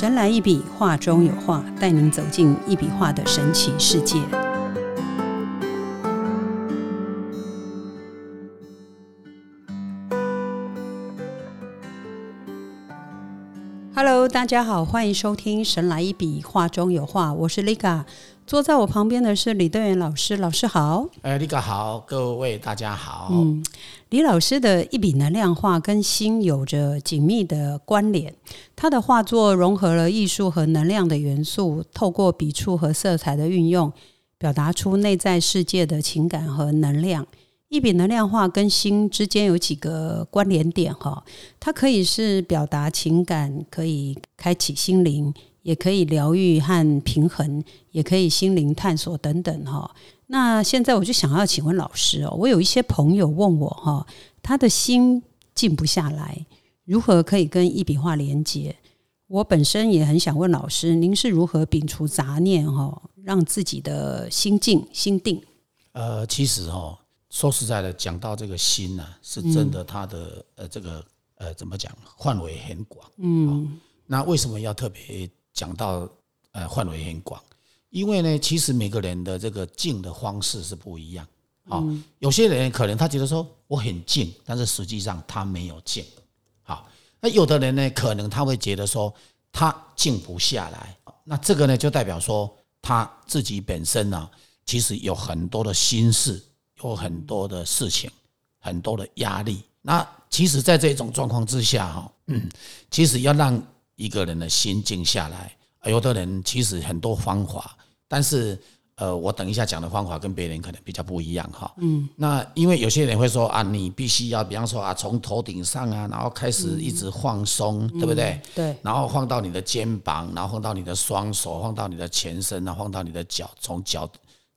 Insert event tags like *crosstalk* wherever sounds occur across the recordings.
神来一笔，画中有画，带您走进一笔画的神奇世界。Hello，大家好，欢迎收听《神来一笔，画中有画》，我是 Liga。坐在我旁边的是李德元老师，老师好。哎，Liga 好，各位大家好。嗯，李老师的一笔能量画跟心有着紧密的关联。他的画作融合了艺术和能量的元素，透过笔触和色彩的运用，表达出内在世界的情感和能量。一笔能量化跟心之间有几个关联点哈，它可以是表达情感，可以开启心灵，也可以疗愈和平衡，也可以心灵探索等等哈。那现在我就想要请问老师哦，我有一些朋友问我哈，他的心静不下来，如何可以跟一笔画连接？我本身也很想问老师，您是如何摒除杂念哈，让自己的心静心定？呃，其实哈。说实在的，讲到这个心呢，是真的，它的呃，这个呃，怎么讲，范围很广。嗯，那为什么要特别讲到呃，范围很广？因为呢，其实每个人的这个静的方式是不一样。好，有些人可能他觉得说我很静，但是实际上他没有静。好，那有的人呢，可能他会觉得说他静不下来。那这个呢，就代表说他自己本身呢，其实有很多的心事。有很多的事情，很多的压力。那其实，在这种状况之下，哈，嗯，其实要让一个人的心静下来，有的人其实很多方法，但是，呃，我等一下讲的方法跟别人可能比较不一样，哈，嗯。那因为有些人会说啊，你必须要，比方说啊，从头顶上啊，然后开始一直放松，对不对？对。然后放到你的肩膀，然后放到你的双手，放到你的前身，然后放到你的脚，从脚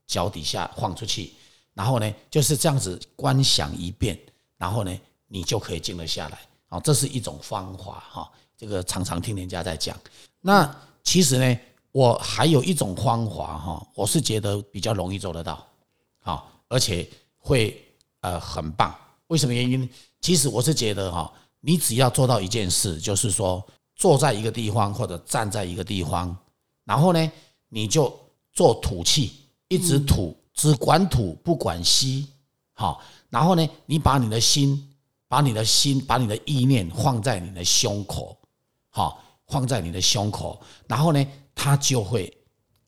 脚底下放出去。然后呢，就是这样子观想一遍，然后呢，你就可以静得下来。好，这是一种方法哈。这个常常听人家在讲。那其实呢，我还有一种方法哈，我是觉得比较容易做得到，好，而且会呃很棒。为什么原因？其实我是觉得哈，你只要做到一件事，就是说坐在一个地方或者站在一个地方，然后呢，你就做吐气，一直吐。只管吐不管吸，好，然后呢，你把你的心，把你的心，把你的意念放在你的胸口，好，放在你的胸口，然后呢，它就会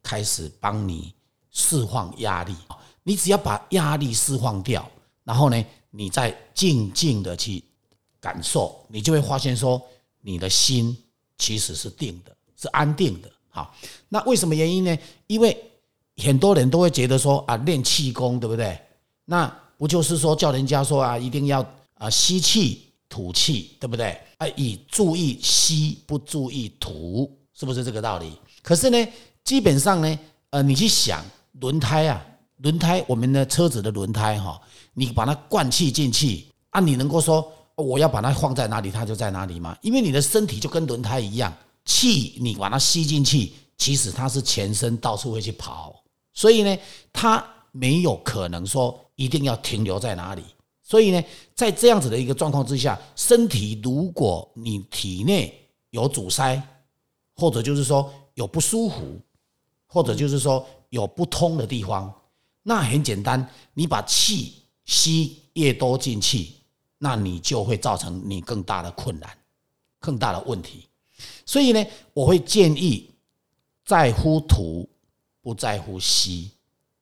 开始帮你释放压力。你只要把压力释放掉，然后呢，你再静静的去感受，你就会发现说，你的心其实是定的，是安定的。好，那为什么原因呢？因为很多人都会觉得说啊，练气功对不对？那不就是说叫人家说啊，一定要啊吸气吐气，对不对？啊，以注意吸，不注意吐，是不是这个道理？可是呢，基本上呢，呃，你去想轮胎啊，轮胎，我们的车子的轮胎哈，你把它灌气进去啊，你能够说我要把它放在哪里，它就在哪里吗？因为你的身体就跟轮胎一样，气你把它吸进去，其实它是全身到处会去跑。所以呢，它没有可能说一定要停留在哪里。所以呢，在这样子的一个状况之下，身体如果你体内有阻塞，或者就是说有不舒服，或者就是说有不通的地方，那很简单，你把气吸越多进去，那你就会造成你更大的困难，更大的问题。所以呢，我会建议在乎土。不在乎吸，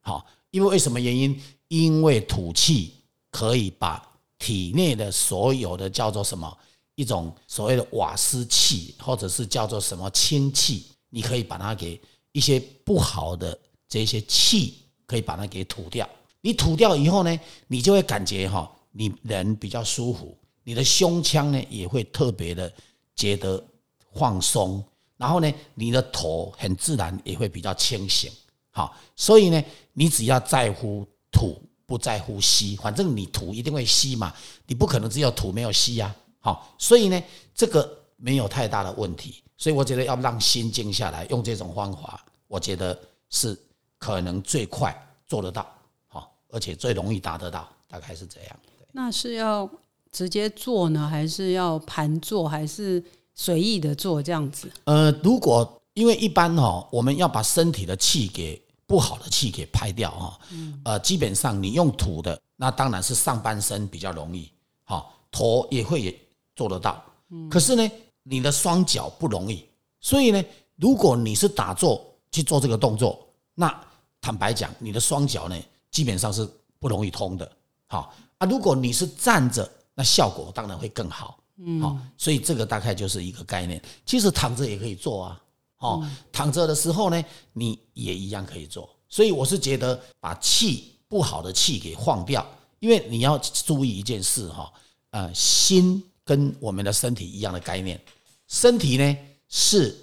好，因为为什么原因？因为吐气可以把体内的所有的叫做什么一种所谓的瓦斯气，或者是叫做什么氢气，你可以把它给一些不好的这些气，可以把它给吐掉。你吐掉以后呢，你就会感觉哈，你人比较舒服，你的胸腔呢也会特别的觉得放松。然后呢，你的头很自然也会比较清醒，好，所以呢，你只要在乎吐，不在乎吸，反正你吐一定会吸嘛，你不可能只有吐没有吸呀，好，所以呢，这个没有太大的问题，所以我觉得要让心静下来，用这种方法，我觉得是可能最快做得到，好，而且最容易达得到，大概是这样。那是要直接做呢，还是要盘坐，还是？随意的做这样子？呃，如果因为一般哈，我们要把身体的气给不好的气给排掉哈，呃，基本上你用土的，那当然是上半身比较容易，好，头也会也做得到，可是呢，你的双脚不容易，所以呢，如果你是打坐去做这个动作，那坦白讲，你的双脚呢，基本上是不容易通的，好啊，如果你是站着，那效果当然会更好，好，所以这个大概就是一个概念，其实躺着也可以做啊。哦，躺着的时候呢，你也一样可以做。所以我是觉得把气不好的气给放掉，因为你要注意一件事哈，呃，心跟我们的身体一样的概念。身体呢，是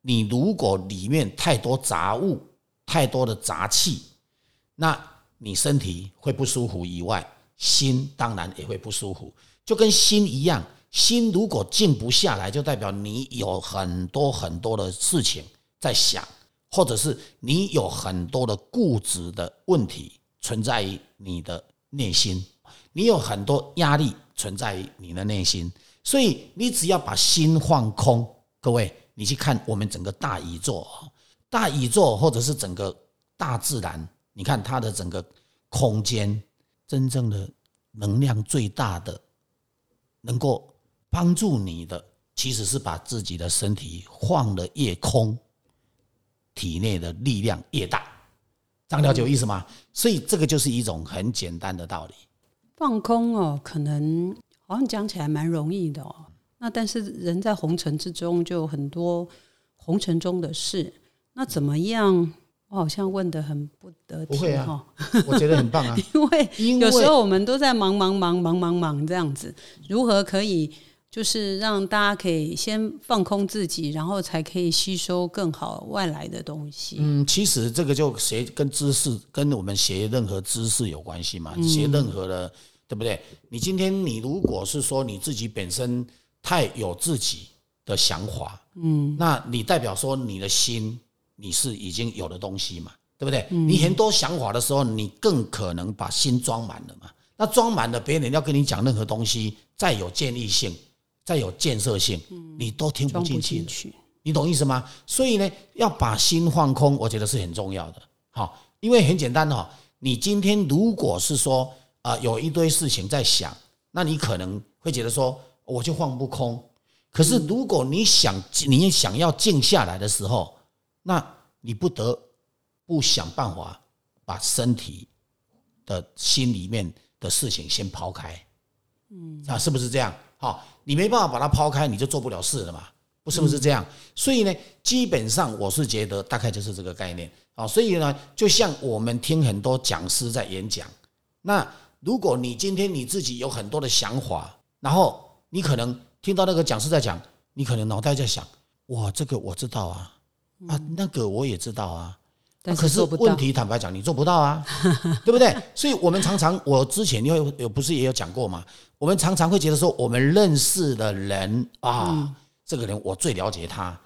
你如果里面太多杂物、太多的杂气，那你身体会不舒服以外，心当然也会不舒服，就跟心一样。心如果静不下来，就代表你有很多很多的事情在想，或者是你有很多的固执的问题存在于你的内心，你有很多压力存在于你的内心，所以你只要把心放空，各位，你去看我们整个大宇宙，大宇宙或者是整个大自然，你看它的整个空间，真正的能量最大的，能够。帮助你的其实是把自己的身体晃得越空，体内的力量越大，这样了解有意思吗？所以这个就是一种很简单的道理。放空哦，可能好像讲起来蛮容易的哦。那但是人在红尘之中，就有很多红尘中的事。那怎么样？我好像问的很不得体哈。我觉得很棒啊，*laughs* 因为有时候我们都在忙忙忙忙忙忙这样子，如何可以？就是让大家可以先放空自己，然后才可以吸收更好外来的东西。嗯，其实这个就学跟知识，跟我们学任何知识有关系嘛。学任何的，对不对？你今天你如果是说你自己本身太有自己的想法，嗯，那你代表说你的心你是已经有的东西嘛，对不对？你很多想法的时候，你更可能把心装满了嘛。那装满了，别人要跟你讲任何东西，再有建立性。再有建设性，你都听不进去，你懂意思吗？所以呢，要把心放空，我觉得是很重要的。好，因为很简单哈，你今天如果是说啊，有一堆事情在想，那你可能会觉得说，我就放不空。可是如果你想你想要静下来的时候，那你不得不想办法把身体的心里面的事情先抛开。嗯，啊，是不是这样？好。你没办法把它抛开，你就做不了事了嘛？不是不是这样？所以呢，基本上我是觉得大概就是这个概念啊。所以呢，就像我们听很多讲师在演讲，那如果你今天你自己有很多的想法，然后你可能听到那个讲师在讲，你可能脑袋在想：哇，这个我知道啊，啊，那个我也知道啊。可是问题，坦白讲，你做不到啊，*laughs* 对不对？所以我们常常，我之前因为有不是也有讲过吗，我们常常会觉得说，我们认识的人啊，这个人我最了解他，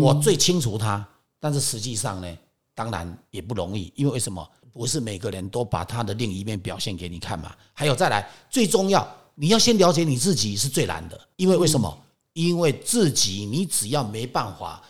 我最清楚他，但是实际上呢，当然也不容易，因为为什么？不是每个人都把他的另一面表现给你看嘛。还有再来，最重要，你要先了解你自己是最难的，因为为什么？因为自己你只要没办法，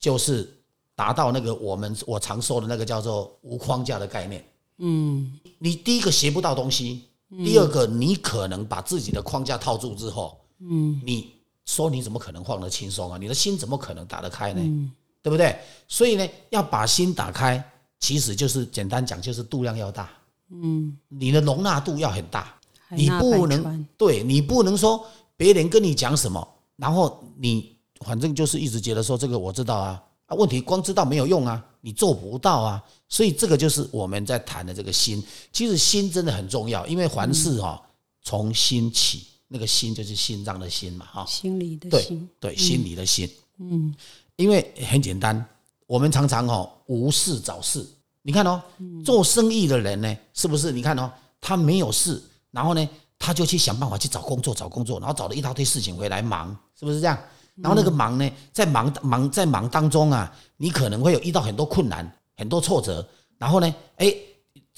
就是。达到那个我们我常说的那个叫做无框架的概念。嗯，你第一个学不到东西，第二个你可能把自己的框架套住之后，嗯，你说你怎么可能放得轻松啊？你的心怎么可能打得开呢？对不对？所以呢，要把心打开，其实就是简单讲，就是度量要大。嗯，你的容纳度要很大，你不能对你不能说别人跟你讲什么，然后你反正就是一直觉得说这个我知道啊。啊，问题光知道没有用啊，你做不到啊，所以这个就是我们在谈的这个心。其实心真的很重要，因为凡事哈从心起，那个心就是心脏的心嘛，哈，心里的心，对，心里的心。嗯，因为很简单，我们常常哦无事找事。你看哦，做生意的人呢，是不是？你看哦，他没有事，然后呢，他就去想办法去找工作，找工作，然后找了一大堆事情回来忙，是不是这样？然后那个忙呢，在忙忙在忙当中啊，你可能会有遇到很多困难、很多挫折，然后呢，哎，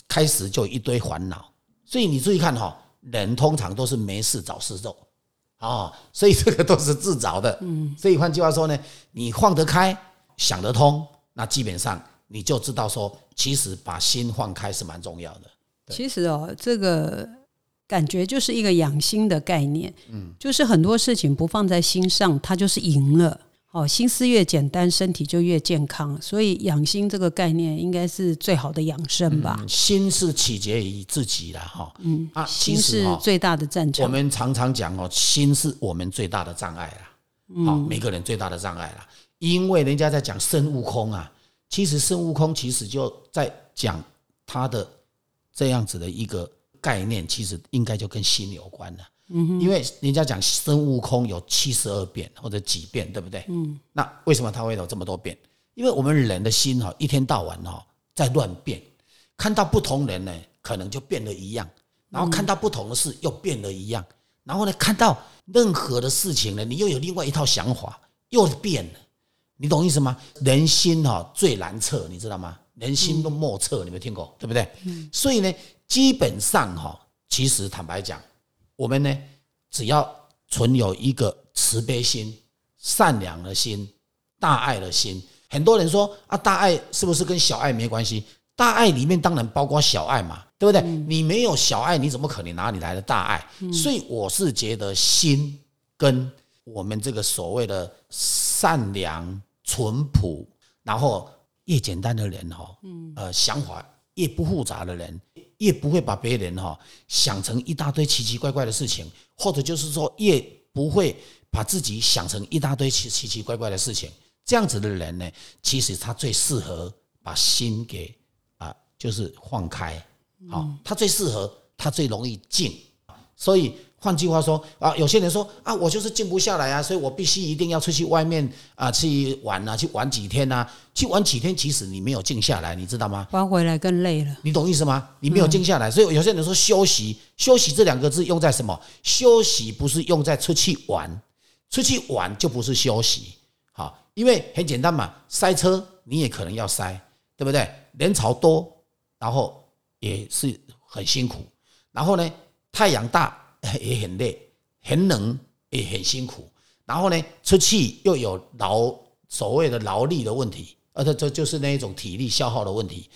开始就一堆烦恼。所以你注意看哈，人通常都是没事找事做，哦，所以这个都是自找的。嗯，所以换句话说呢，你放得开，想得通，那基本上你就知道说，其实把心放开是蛮重要的。其实哦，这个感觉就是一个养心的概念。嗯，就是很多事情不放在心上，它就是赢了。哦，心思越简单，身体就越健康。所以养心这个概念应该是最好的养生吧。心是取决于自己的哈。嗯啊，心是最大的战场。我们常常讲哦，心是我们最大的障碍啦。好，每个人最大的障碍啦。因为人家在讲孙悟空啊，其实孙悟空其实就在讲他的这样子的一个概念，其实应该就跟心有关了。嗯，因为人家讲孙悟空有七十二变或者几变，对不对？嗯，那为什么他会有这么多变？因为我们人的心哈，一天到晚哈在乱变，看到不同人呢，可能就变得一样，然后看到不同的事又变得一样，然后呢，看到任何的事情呢，你又有另外一套想法，又变了，你懂意思吗？人心哈最难测，你知道吗？人心都莫测，你没听过，对不对？嗯，所以呢，基本上哈，其实坦白讲。我们呢，只要存有一个慈悲心、善良的心、大爱的心。很多人说啊，大爱是不是跟小爱没关系？大爱里面当然包括小爱嘛，对不对？你没有小爱，你怎么可能哪里来的大爱？所以我是觉得心跟我们这个所谓的善良、淳朴，然后越简单的人哈，呃，想法越不复杂的人。越不会把别人哈想成一大堆奇奇怪怪的事情，或者就是说越不会把自己想成一大堆奇奇奇怪怪的事情。这样子的人呢，其实他最适合把心给啊，就是放开，好，他最适合，他最容易静，所以。换句话说啊，有些人说啊，我就是静不下来啊，所以我必须一定要出去外面啊去玩啊，去玩几天呐，去玩几天，其实你没有静下来，你知道吗？玩回来更累了。你懂意思吗？你没有静下来，所以有些人说休息，休息这两个字用在什么？休息不是用在出去玩，出去玩就不是休息。好，因为很简单嘛，塞车你也可能要塞，对不对？人潮多，然后也是很辛苦，然后呢，太阳大。也很累，很冷，也很辛苦。然后呢，出去又有劳所谓的劳力的问题，而且这就是那一种体力消耗的问题。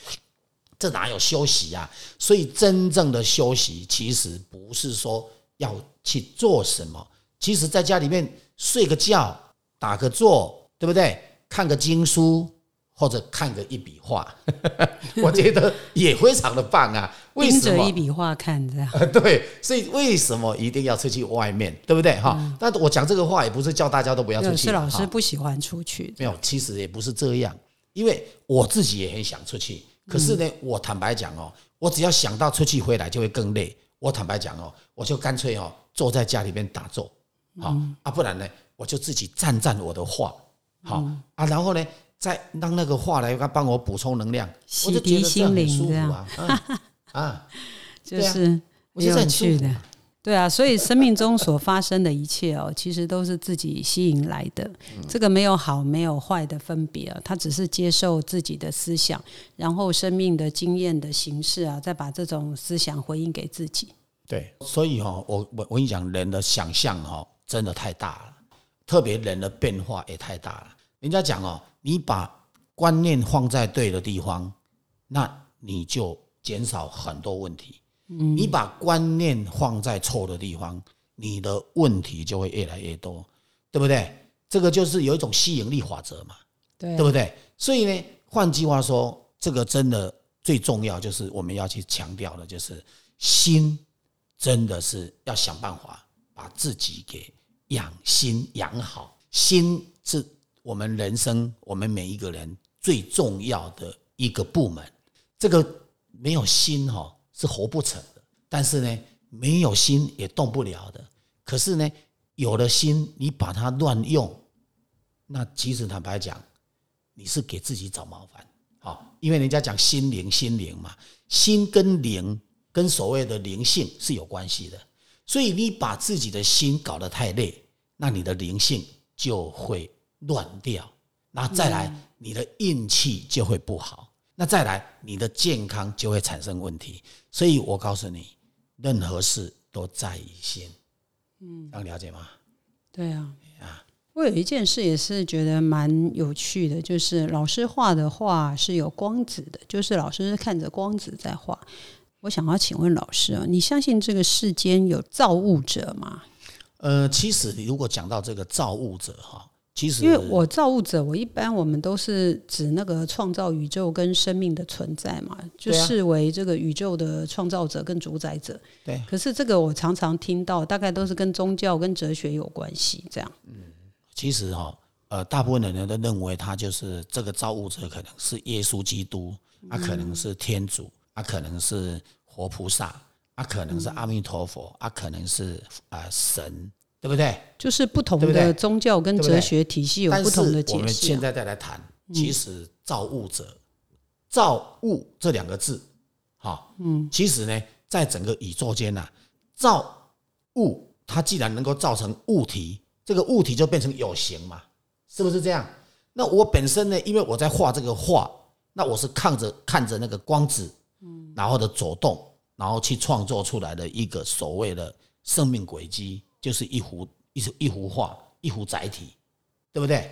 这哪有休息啊？所以真正的休息，其实不是说要去做什么，其实在家里面睡个觉、打个坐，对不对？看个经书。或者看个一笔画，*laughs* 我觉得也非常的棒啊！为什么？一笔画看这样，*laughs* 对，所以为什么一定要出去外面，对不对？哈，那我讲这个话也不是叫大家都不要出去。是老师不喜欢出去，没有，其实也不是这样，因为我自己也很想出去，可是呢，我坦白讲哦，我只要想到出去回来就会更累。我坦白讲哦，我就干脆哦坐在家里面打坐，好啊，不然呢，我就自己站站我的画，好啊，然后呢。再让那个话来帮我补充能量，洗涤心灵，这样。啊，*laughs* 就是有趣的，对啊，所以生命中所发生的一切哦，其实都是自己吸引来的，这个没有好没有坏的分别啊，他只是接受自己的思想，然后生命的经验的形式啊，再把这种思想回应给自己。对，所以哈，我我我跟你讲，人的想象哈，真的太大了，特别人的变化也太大了。人家讲哦。你把观念放在对的地方，那你就减少很多问题。你把观念放在错的地方，你的问题就会越来越多，对不对？这个就是有一种吸引力法则嘛，对不对？所以呢，换句话说，这个真的最重要就是我们要去强调的，就是心真的是要想办法把自己给养心养好，心是。我们人生，我们每一个人最重要的一个部门，这个没有心哈是活不成的。但是呢，没有心也动不了的。可是呢，有了心，你把它乱用，那其实坦白讲，你是给自己找麻烦。好，因为人家讲心灵，心灵嘛，心跟灵跟所谓的灵性是有关系的。所以你把自己的心搞得太累，那你的灵性就会。乱掉，那再来，你的运气就会不好。那再来，你的健康就会产生问题。所以我告诉你，任何事都在于心。嗯，这样了解吗？对啊，我有一件事也是觉得蛮有趣的，就是老师画的画是有光子的，就是老师是看着光子在画。我想要请问老师啊，你相信这个世间有造物者吗？呃，其实你如果讲到这个造物者哈，其实因为我造物者，我一般我们都是指那个创造宇宙跟生命的存在嘛，就视为这个宇宙的创造者跟主宰者。对，可是这个我常常听到，大概都是跟宗教跟哲学有关系，这样。嗯其实哈、呃，大部分的人都认为他就是这个造物者，可能是耶稣基督，啊，可能是天主，啊，可能是活菩萨，啊，可能是阿弥陀佛，啊，可能是啊、神，对不对？就是不同的宗教跟哲学体系有不同的解释、啊。们现在再来谈，其实造物者、造物这两个字，哈，嗯，其实呢，在整个宇宙间呐、造物它既然能够造成物体，这个物体就变成有形嘛，是不是这样？那我本身呢，因为我在画这个画，那我是看着看着那个光子，嗯，然后的走动，然后去创作出来的一个所谓的生命轨迹，就是一幅一幅一幅画，一幅载体，对不对？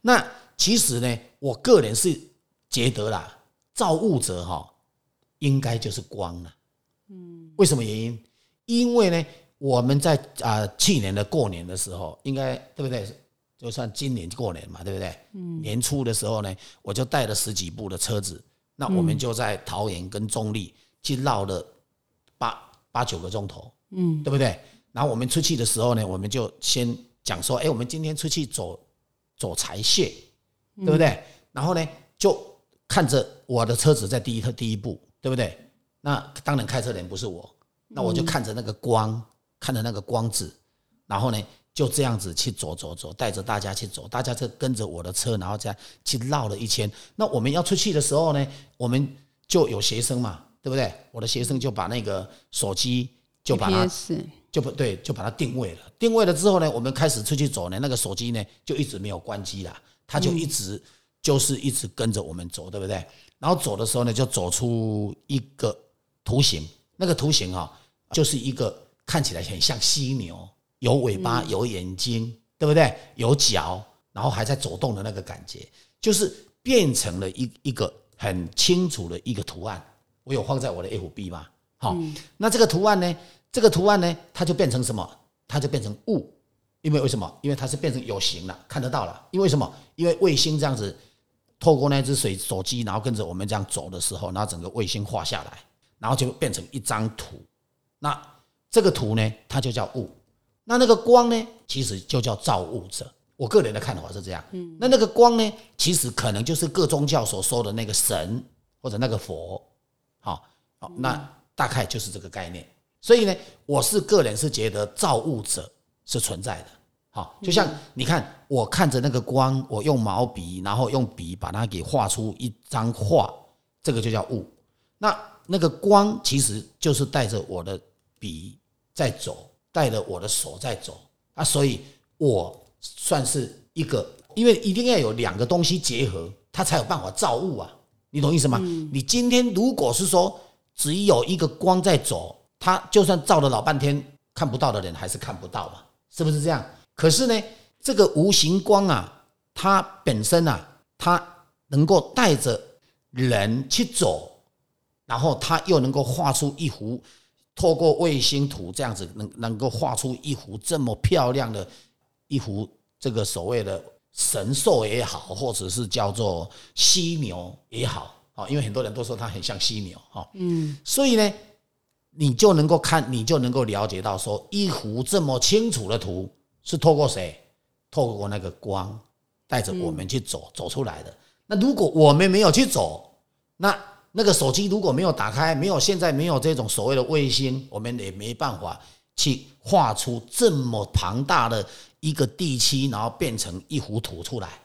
那其实呢，我个人是觉得啦，造物者哈、应该就是光了。嗯，为什么原因？因为呢，我们在啊、去年的过年的时候，应该对不对？就算今年过年嘛，对不对？嗯，年初的时候呢，我就带了十几部的车子，那我们就在桃园跟中立去绕了八八九个钟头，嗯，对不对？然后我们出去的时候呢，我们就先讲说，哎，我们今天出去走走财穴，对不对？然后呢，就看着我的车子在第一第一步，对不对？那当然开车的人不是我，那我就看着那个光，看着那个光子，然后呢，就这样子去走走走，带着大家去走，大家就跟着我的车，然后这样去绕了一圈。那我们要出去的时候呢，我们就有学生嘛，对不对？我的学生就把那个手机就把它就不对，就把它定位了。定位了之后呢，我们开始出去走呢，那个手机呢就一直没有关机啦，它就一直、就是一直跟着我们走，对不对？然后走的时候呢，就走出一个图形，那个图形啊、就是一个看起来很像犀牛，有尾巴，有眼睛，对不对？有脚，然后还在走动的那个感觉，就是变成了一一个很清楚的一个图案。我有放在我的 FB 嘛？好、那这个图案呢？这个图案呢，它就变成什么？它就变成物，因为为什么？因为它是变成有形了，看得到了。因为什么？因为卫星这样子透过那只水手机，然后跟着我们这样走的时候，然后整个卫星画下来，然后就变成一张图。那这个图呢，它就叫物。那那个光呢，其实就叫造物者。我个人的看法是这样。嗯，那那个光呢，其实可能就是各宗教所说的那个神或者那个佛。好，好，那大概就是这个概念。所以呢，我是个人是觉得造物者是存在的。好，就像你看，我看着那个光，我用毛笔，然后用笔把它给画出一张画，这个就叫物。那那个光其实就是带着我的笔在走，带着我的手在走啊，所以我算是一个，因为一定要有两个东西结合，它才有办法造物啊，你懂意思吗？你今天如果是说只有一个光在走，它就算照了老半天，看不到的人还是看不到嘛，是不是这样？可是呢，这个无形光啊，它本身啊，它能够带着人去走，然后它又能够画出一幅，透过卫星图这样子能能够画出一幅这么漂亮的一幅这个所谓的神兽也好，或者是叫做犀牛也好啊，因为很多人都说它很像犀牛哈，嗯，所以呢，你就能够看，你就能够了解到说，一幅这么清楚的图是透过谁？透过那个光带着我们去走、走出来的。那如果我们没有去走，那那个手机如果没有打开，没有现在没有这种所谓的卫星，我们也没办法去画出这么庞大的一个地区，然后变成一幅图出来，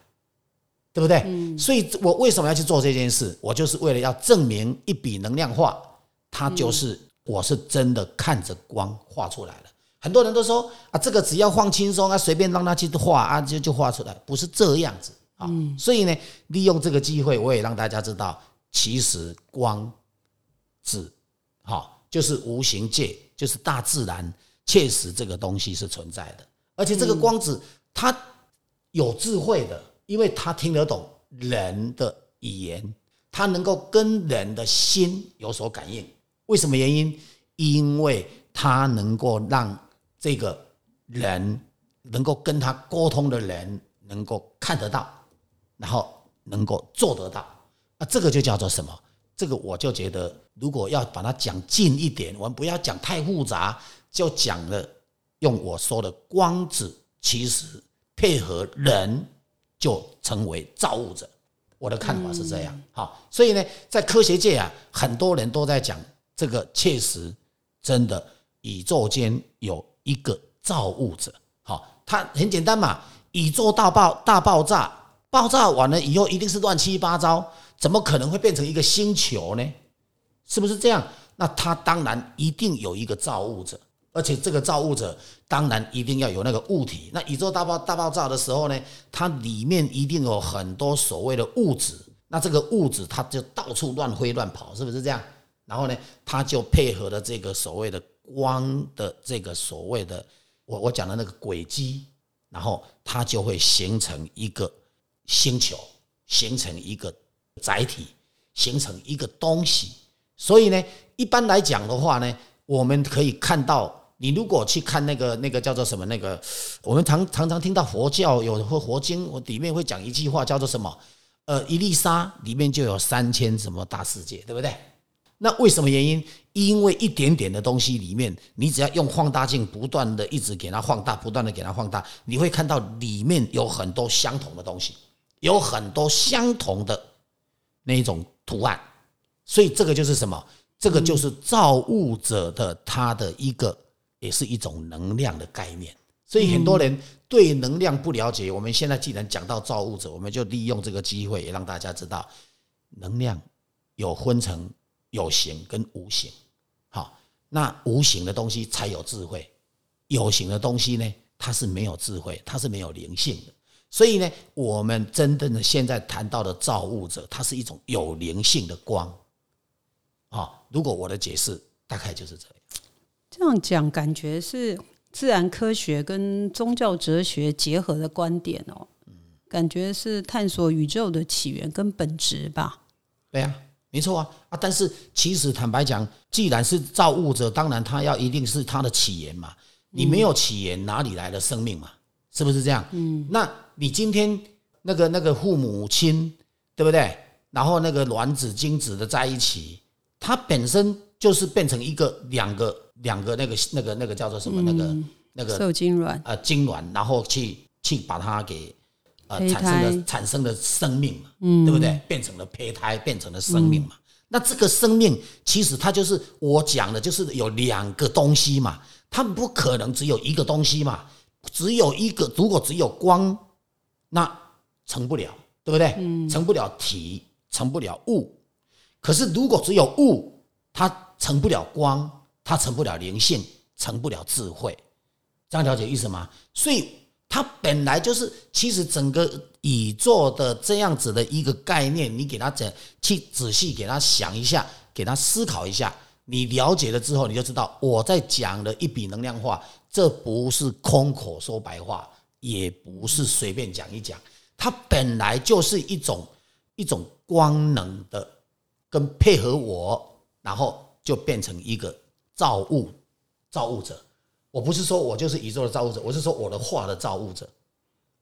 对不对？所以我为什么要去做这件事？我就是为了要证明一笔能量画，它就是我是真的看着光画出来了。很多人都说啊，这个只要放轻松啊，随便让他去画啊，就就画出来，不是这样子啊。所以呢，利用这个机会，我也让大家知道，其实光子，好，就是无形界，就是大自然，确实这个东西是存在的，而且这个光子它有智慧的，因为他听得懂人的语言，他能够跟人的心有所感应。为什么原因？因为他能够让这个人能够跟他沟通的人能够看得到，然后能够做得到。啊，这个就叫做什么？这个我就觉得，如果要把它讲近一点，我们不要讲太复杂，就讲了用我说的光子，其实配合人就成为造物者。我的看法是这样。好，所以呢，在科学界啊，很多人都在讲这个，确实真的宇宙间有一个造物者。好，它很简单嘛，宇宙大爆大爆炸，爆炸完了以后一定是乱七八糟。怎么可能会变成一个星球呢？是不是这样？那它当然一定有一个造物者，而且这个造物者当然一定要有那个物体。那宇宙大爆大爆炸的时候呢，它里面一定有很多所谓的物质。那这个物质它就到处乱飞乱跑，是不是这样？然后呢，它就配合了这个所谓的光的这个所谓的我我讲的那个轨迹，然后它就会形成一个星球，形成一个。载体形成一个东西，所以呢，一般来讲的话呢，我们可以看到，你如果去看那个那个叫做什么那个，我们常常常听到佛教有或佛经，我里面会讲一句话叫做什么？呃，一粒沙里面就有三千什么大世界，对不对？那为什么原因？因为一点点的东西里面，你只要用放大镜不断的一直给它放大，不断的给它放大，你会看到里面有很多相同的东西，有很多相同的。那一种图案，所以这个就是什么？这个就是造物者的他的一个，也是一种能量的概念。所以很多人对能量不了解。我们现在既然讲到造物者，我们就利用这个机会，也让大家知道，能量有分成有形跟无形。好，那无形的东西才有智慧，有形的东西呢，它是没有智慧，它是没有灵性的。所以呢，我们真正的现在谈到的造物者，它是一种有灵性的光啊。如果我的解释大概就是这样，这样讲感觉是自然科学跟宗教哲学结合的观点哦。感觉是探索宇宙的起源跟本质吧？对啊，没错啊啊！但是其实坦白讲，既然是造物者，当然他要一定是他的起源嘛。你没有起源，哪里来的生命嘛？是不是这样？嗯，那你今天那个那个父母亲，对不对？然后那个卵子精子的在一起，它本身就是变成一个两个两个那个那个那个叫做什么？那个那个受精卵啊精卵，然后去去把它给呃产生了产生了生命嘛，嗯，对不对？变成了胚胎，变成了生命嘛。那这个生命其实它就是我讲的，就是有两个东西嘛，它不可能只有一个东西嘛。只有一个，如果只有光，那成不了，对不对？成不了体，成不了物。可是如果只有物，它成不了光，它成不了灵性，成不了智慧。这样了解意思吗？所以它本来就是，其实整个宇宙的这样子的一个概念，你给他讲，去仔细给他想一下，给他思考一下，你了解了之后，你就知道我在讲的一笔能量化。这不是空口说白话，也不是随便讲一讲，它本来就是一种一种光能的，跟配合我，然后就变成一个造物造物者。我不是说我就是宇宙的造物者，我是说我的画的造物者，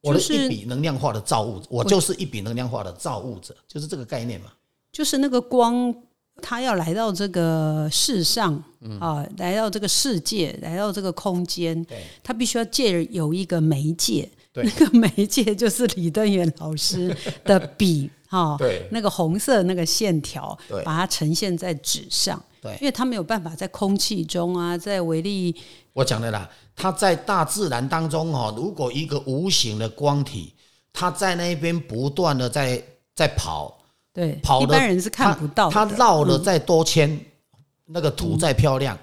我的一笔能量化的造物，我就是一笔能量化的造物者，就是这个概念嘛。就是那个光。它要来到这个世上啊，来到这个世界，来到这个空间，它必须要借有一个媒介，那个媒介就是李登元老师 *laughs* 的笔哈，那个红色那个线条，把它呈现在纸上，对，因为他没有办法在空气中啊，在微粒，我讲的啦，它在大自然当中哈，如果一个无形的光体，它在那边不断的在在跑。对，跑一般人是看不到。它绕了再多圈，那个图再漂亮，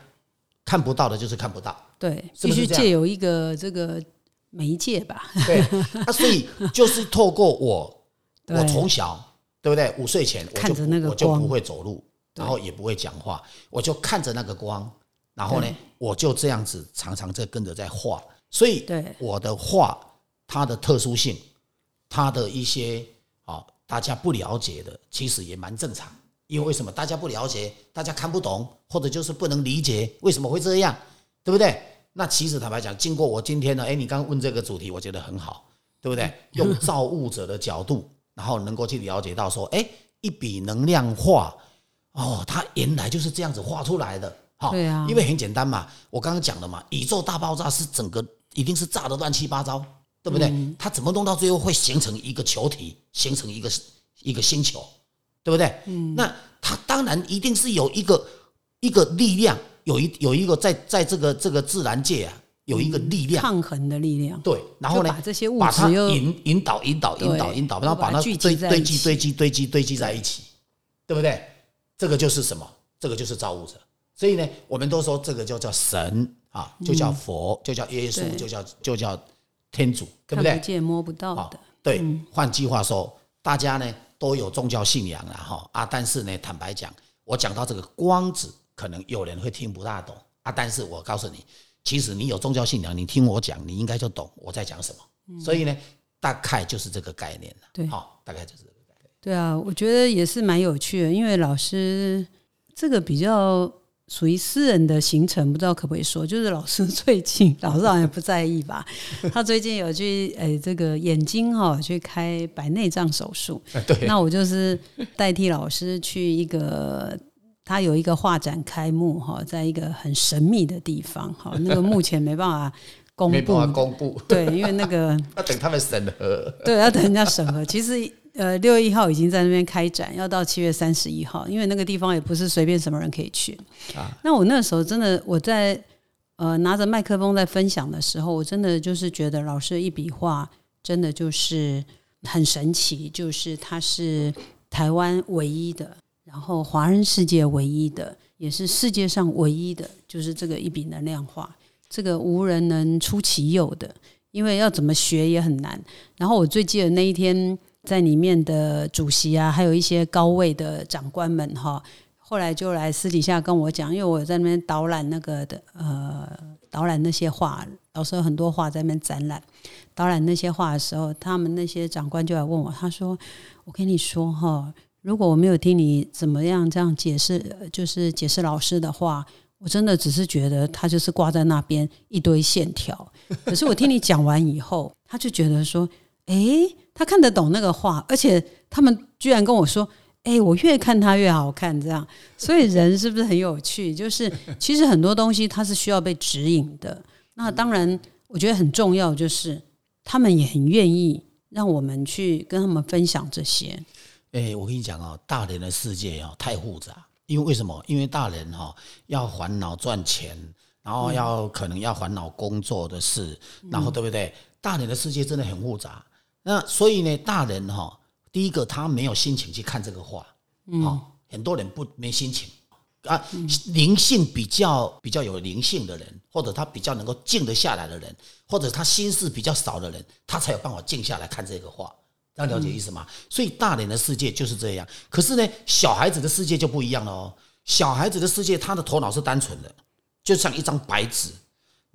看不到的就是看不到。对，必须借有一个这个媒介吧。对，那所以就是透过我，*laughs* 我从小对不对？五岁前看着那个我就不会走路，然后也不会讲话，我就看着那个光，然后呢，我就这样子常常在跟着在画，所以我的画它的特殊性，它的一些啊大家不了解的，其实也蛮正常。因为为什么大家不了解，大家看不懂，或者就是不能理解为什么会这样，对不对？那其实坦白讲，经过我今天呢，哎，你刚刚问这个主题，我觉得很好，对不对？用造物者的角度，然后能够去了解到说，哎，一笔能量画，哦，它原来就是这样子画出来的。好，对啊因为很简单嘛，我刚刚讲的嘛，宇宙大爆炸是整个一定是炸的乱七八糟，对不对？它怎么弄到最后会形成一个球体，形成一个一个星球，对不对？嗯，那它当然一定是有一个一个力量，有一有一个在在这个这个自然界啊，有一个力量，抗衡的力量。对，然后呢，把这些物把它质引引导引导引导引导，然后把它堆积堆积堆积堆积在一起，对不对？这个就是什么？这个就是造物者。所以呢，我们都说这个就叫神啊，就叫佛，就叫耶稣，就叫就叫天主，对不对看不？见摸不到好的，，对。换句话说，大家呢都有宗教信仰了哈啊，但是呢，坦白讲，我讲到这个光子，可能有人会听不大懂啊，但是我告诉你，其实你有宗教信仰，你听我讲，你应该就懂我在讲什么。所以呢，大概就是这个概念了。对好，大概就是。对啊，我觉得也是蛮有趣的，因为老师这个比较属于私人的行程，不知道可不可以说，就是老师 *laughs* 最近，老师好像不在意吧？他最近有去诶、这个眼睛哈、去开白内障手术，对，那我就是代替老师去一个。他有一个画展开幕哈，在一个很神秘的地方哈，那个目前没办法公 *laughs* 没办法布，公布，对，因为那个 *laughs* 要等他们审核。对，要等人家审核。其实呃，六月一号已经在那边开展，要到七月三十一号，因为那个地方也不是随便什么人可以去。啊那我那时候真的我在呃拿着麦克风在分享的时候，我真的就是觉得老师的一笔画真的就是很神奇，就是它是台湾唯一的，然后华人世界唯一的，也是世界上唯一的，就是这个一笔能量画，这个无人能出其右的。因为要怎么学也很难。然后我最记得那一天在里面的主席啊，还有一些高位的长官们哈，后来就来私底下跟我讲，因为我在那边导览那个的呃导览那些画，老师有很多画在那边展览。导览那些画的时候，他们那些长官就来问我，他说：“我跟你说哈，如果我没有听你怎么样这样解释，就是解释老师的话，我真的只是觉得他就是挂在那边一堆线条。可是我听你讲完以后，他就觉得说，诶，他看得懂那个画，而且他们居然跟我说，诶，我越看他越好看，这样。所以人是不是很有趣？就是 *laughs* 其实很多东西它是需要被指引的。那当然，我觉得很重要，就是他们也很愿意让我们去跟他们分享这些。哎、我跟你讲哦，大人的世界哦太复杂，因为为什么？因为大人哈、要烦恼赚钱，然后要、可能要烦恼工作的事，然后对不对？大人的世界真的很复杂。那所以呢，大人哈、第一个他没有心情去看这个画，哦，很多人不没心情啊，灵性比较比较有灵性的人，或者他比较能够静得下来的人，或者他心事比较少的人，他才有办法静下来看这个画。大家了解意思吗？所以大人的世界就是这样，可是呢，小孩子的世界就不一样了哦。小孩子的世界，他的头脑是单纯的，就像一张白纸。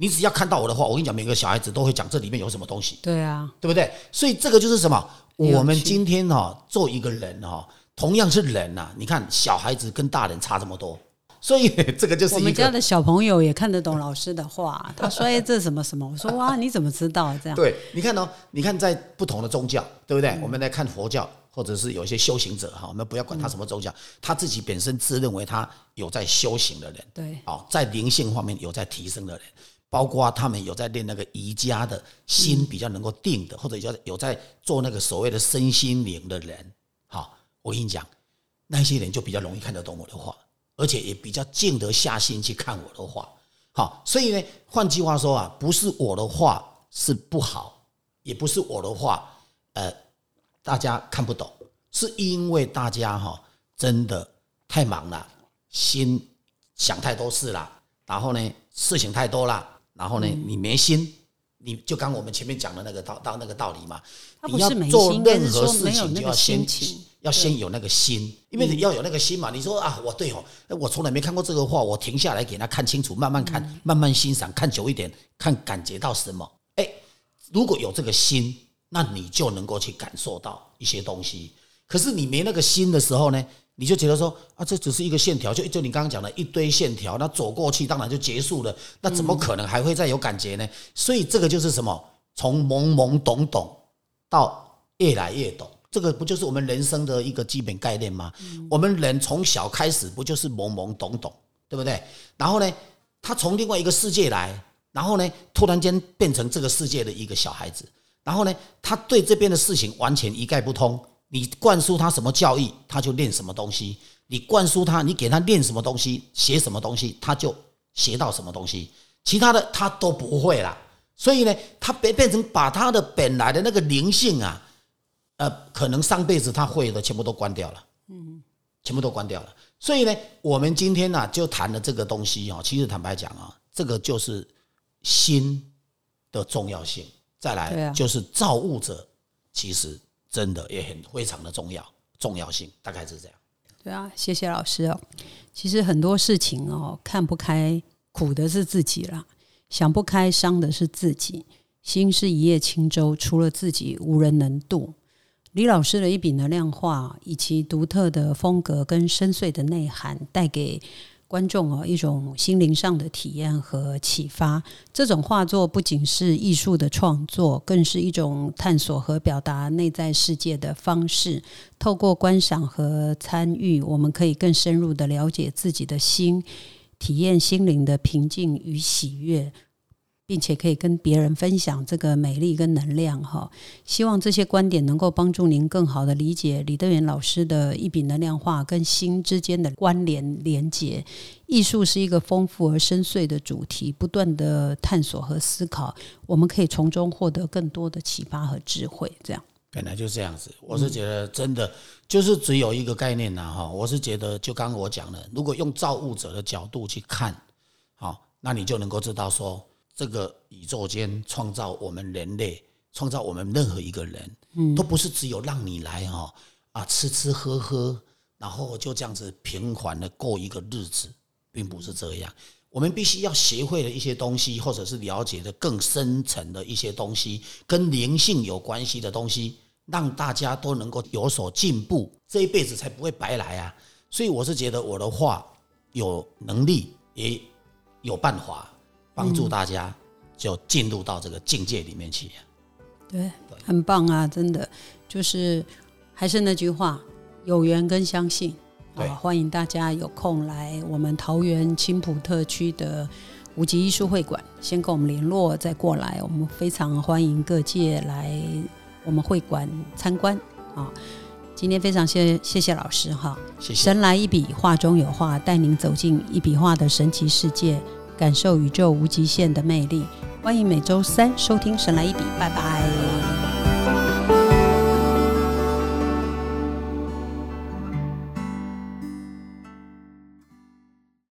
你只要看到我的话，我跟你讲，每个小孩子都会讲这里面有什么东西。对啊，对不对？所以这个就是什么？我们今天哈、做一个人哈、同样是人呐、你看小孩子跟大人差这么多，所以这个就是我们家的小朋友也看得懂老师的话。*laughs* 他说：“哎、这什么什么？”我说：“哇，你怎么知道？”这样对。你看哦，你看在不同的宗教，对不对？嗯我们来看佛教，或者是有一些修行者哈，我们不要管他什么宗教，他自己本身自认为他有在修行的人，对哦，在灵性方面有在提升的人，包括他们有在练那个瑜伽的心比较能够定的，或者有有在做那个所谓的身心灵的人，好，我跟你讲，那些人就比较容易看得懂我的话，而且也比较静得下心去看我的话。好，所以呢，换句话说啊，不是我的话是不好，也不是我的话，呃，大家看不懂，是因为大家哈、真的太忙了，心想太多事了，然后呢事情太多了，然后呢嗯你没心，你就刚我们前面讲的那个道道那个道理嘛，你要做任何事情就要先。要先有那个心，因为你要有那个心嘛。你说啊，我对哦，我从来没看过这个画，我停下来给他看清楚，慢慢看，慢慢欣赏，看久一点，看感觉到什么？哎，如果有这个心，那你就能够去感受到一些东西。可是你没那个心的时候呢，你就觉得说啊，这只是一个线条，就就你刚刚讲的一堆线条，那走过去当然就结束了，那怎么可能还会再有感觉呢？所以这个就是什么？从懵懵懂懂到越来越懂。这个不就是我们人生的一个基本概念吗？我们人从小开始不就是懵懵懂懂，对不对？然后呢，他从另外一个世界来，然后呢，突然间变成这个世界的一个小孩子，然后呢，他对这边的事情完全一概不通。你灌输他什么教育，他就练什么东西；你灌输他，你给他练什么东西，写什么东西，他就学到什么东西。其他的他都不会啦。所以呢，他变变成把他的本来的那个灵性啊。呃，可能上辈子他会的全部都关掉了，嗯，全部都关掉了。所以呢，我们今天呢就谈了这个东西哦。其实坦白讲啊，这个就是心的重要性。再来就是造物者，其实真的也很非常的重要，重要性大概是这样。对啊，谢谢老师哦。其实很多事情哦，看不开，苦的是自己啦；想不开，伤的是自己。心是一叶轻舟，除了自己，无人能渡。李老师的一笔能量画，以其独特的风格跟深邃的内涵，带给观众哦一种心灵上的体验和启发。这种画作不仅是艺术的创作，更是一种探索和表达内在世界的方式。透过观赏和参与，我们可以更深入的了解自己的心，体验心灵的平静与喜悦。并且可以跟别人分享这个美丽跟能量哈，希望这些观点能够帮助您更好的理解李德元老师的一笔能量画跟心之间的关联连接。艺术是一个丰富而深邃的主题，不断的探索和思考，我们可以从中获得更多的启发和智慧。这样本来就这样子，我是觉得真的就是只有一个概念呐哈，我是觉得就刚刚我讲的，如果用造物者的角度去看，好，那你就能够知道说。这个宇宙间创造我们人类，创造我们任何一个人，嗯，都不是只有让你来哈啊吃吃喝喝，然后就这样子平缓的过一个日子，并不是这样。我们必须要学会的一些东西，或者是了解的更深层的一些东西，跟灵性有关系的东西，让大家都能够有所进步，这一辈子才不会白来啊！所以我是觉得我的话有能力，也有办法。帮助大家就进入到这个境界里面去，对，很棒啊！真的就是还是那句话，有缘跟相信。对，欢迎大家有空来我们桃园青浦特区的五级艺术会馆，先跟我们联络，再过来。我们非常欢迎各界来我们会馆参观啊！今天非常谢谢谢老师哈，谢谢。神来一笔，画中有画，带您走进一笔画的神奇世界。感受宇宙无极限的魅力，欢迎每周三收听《神来一笔》，拜拜。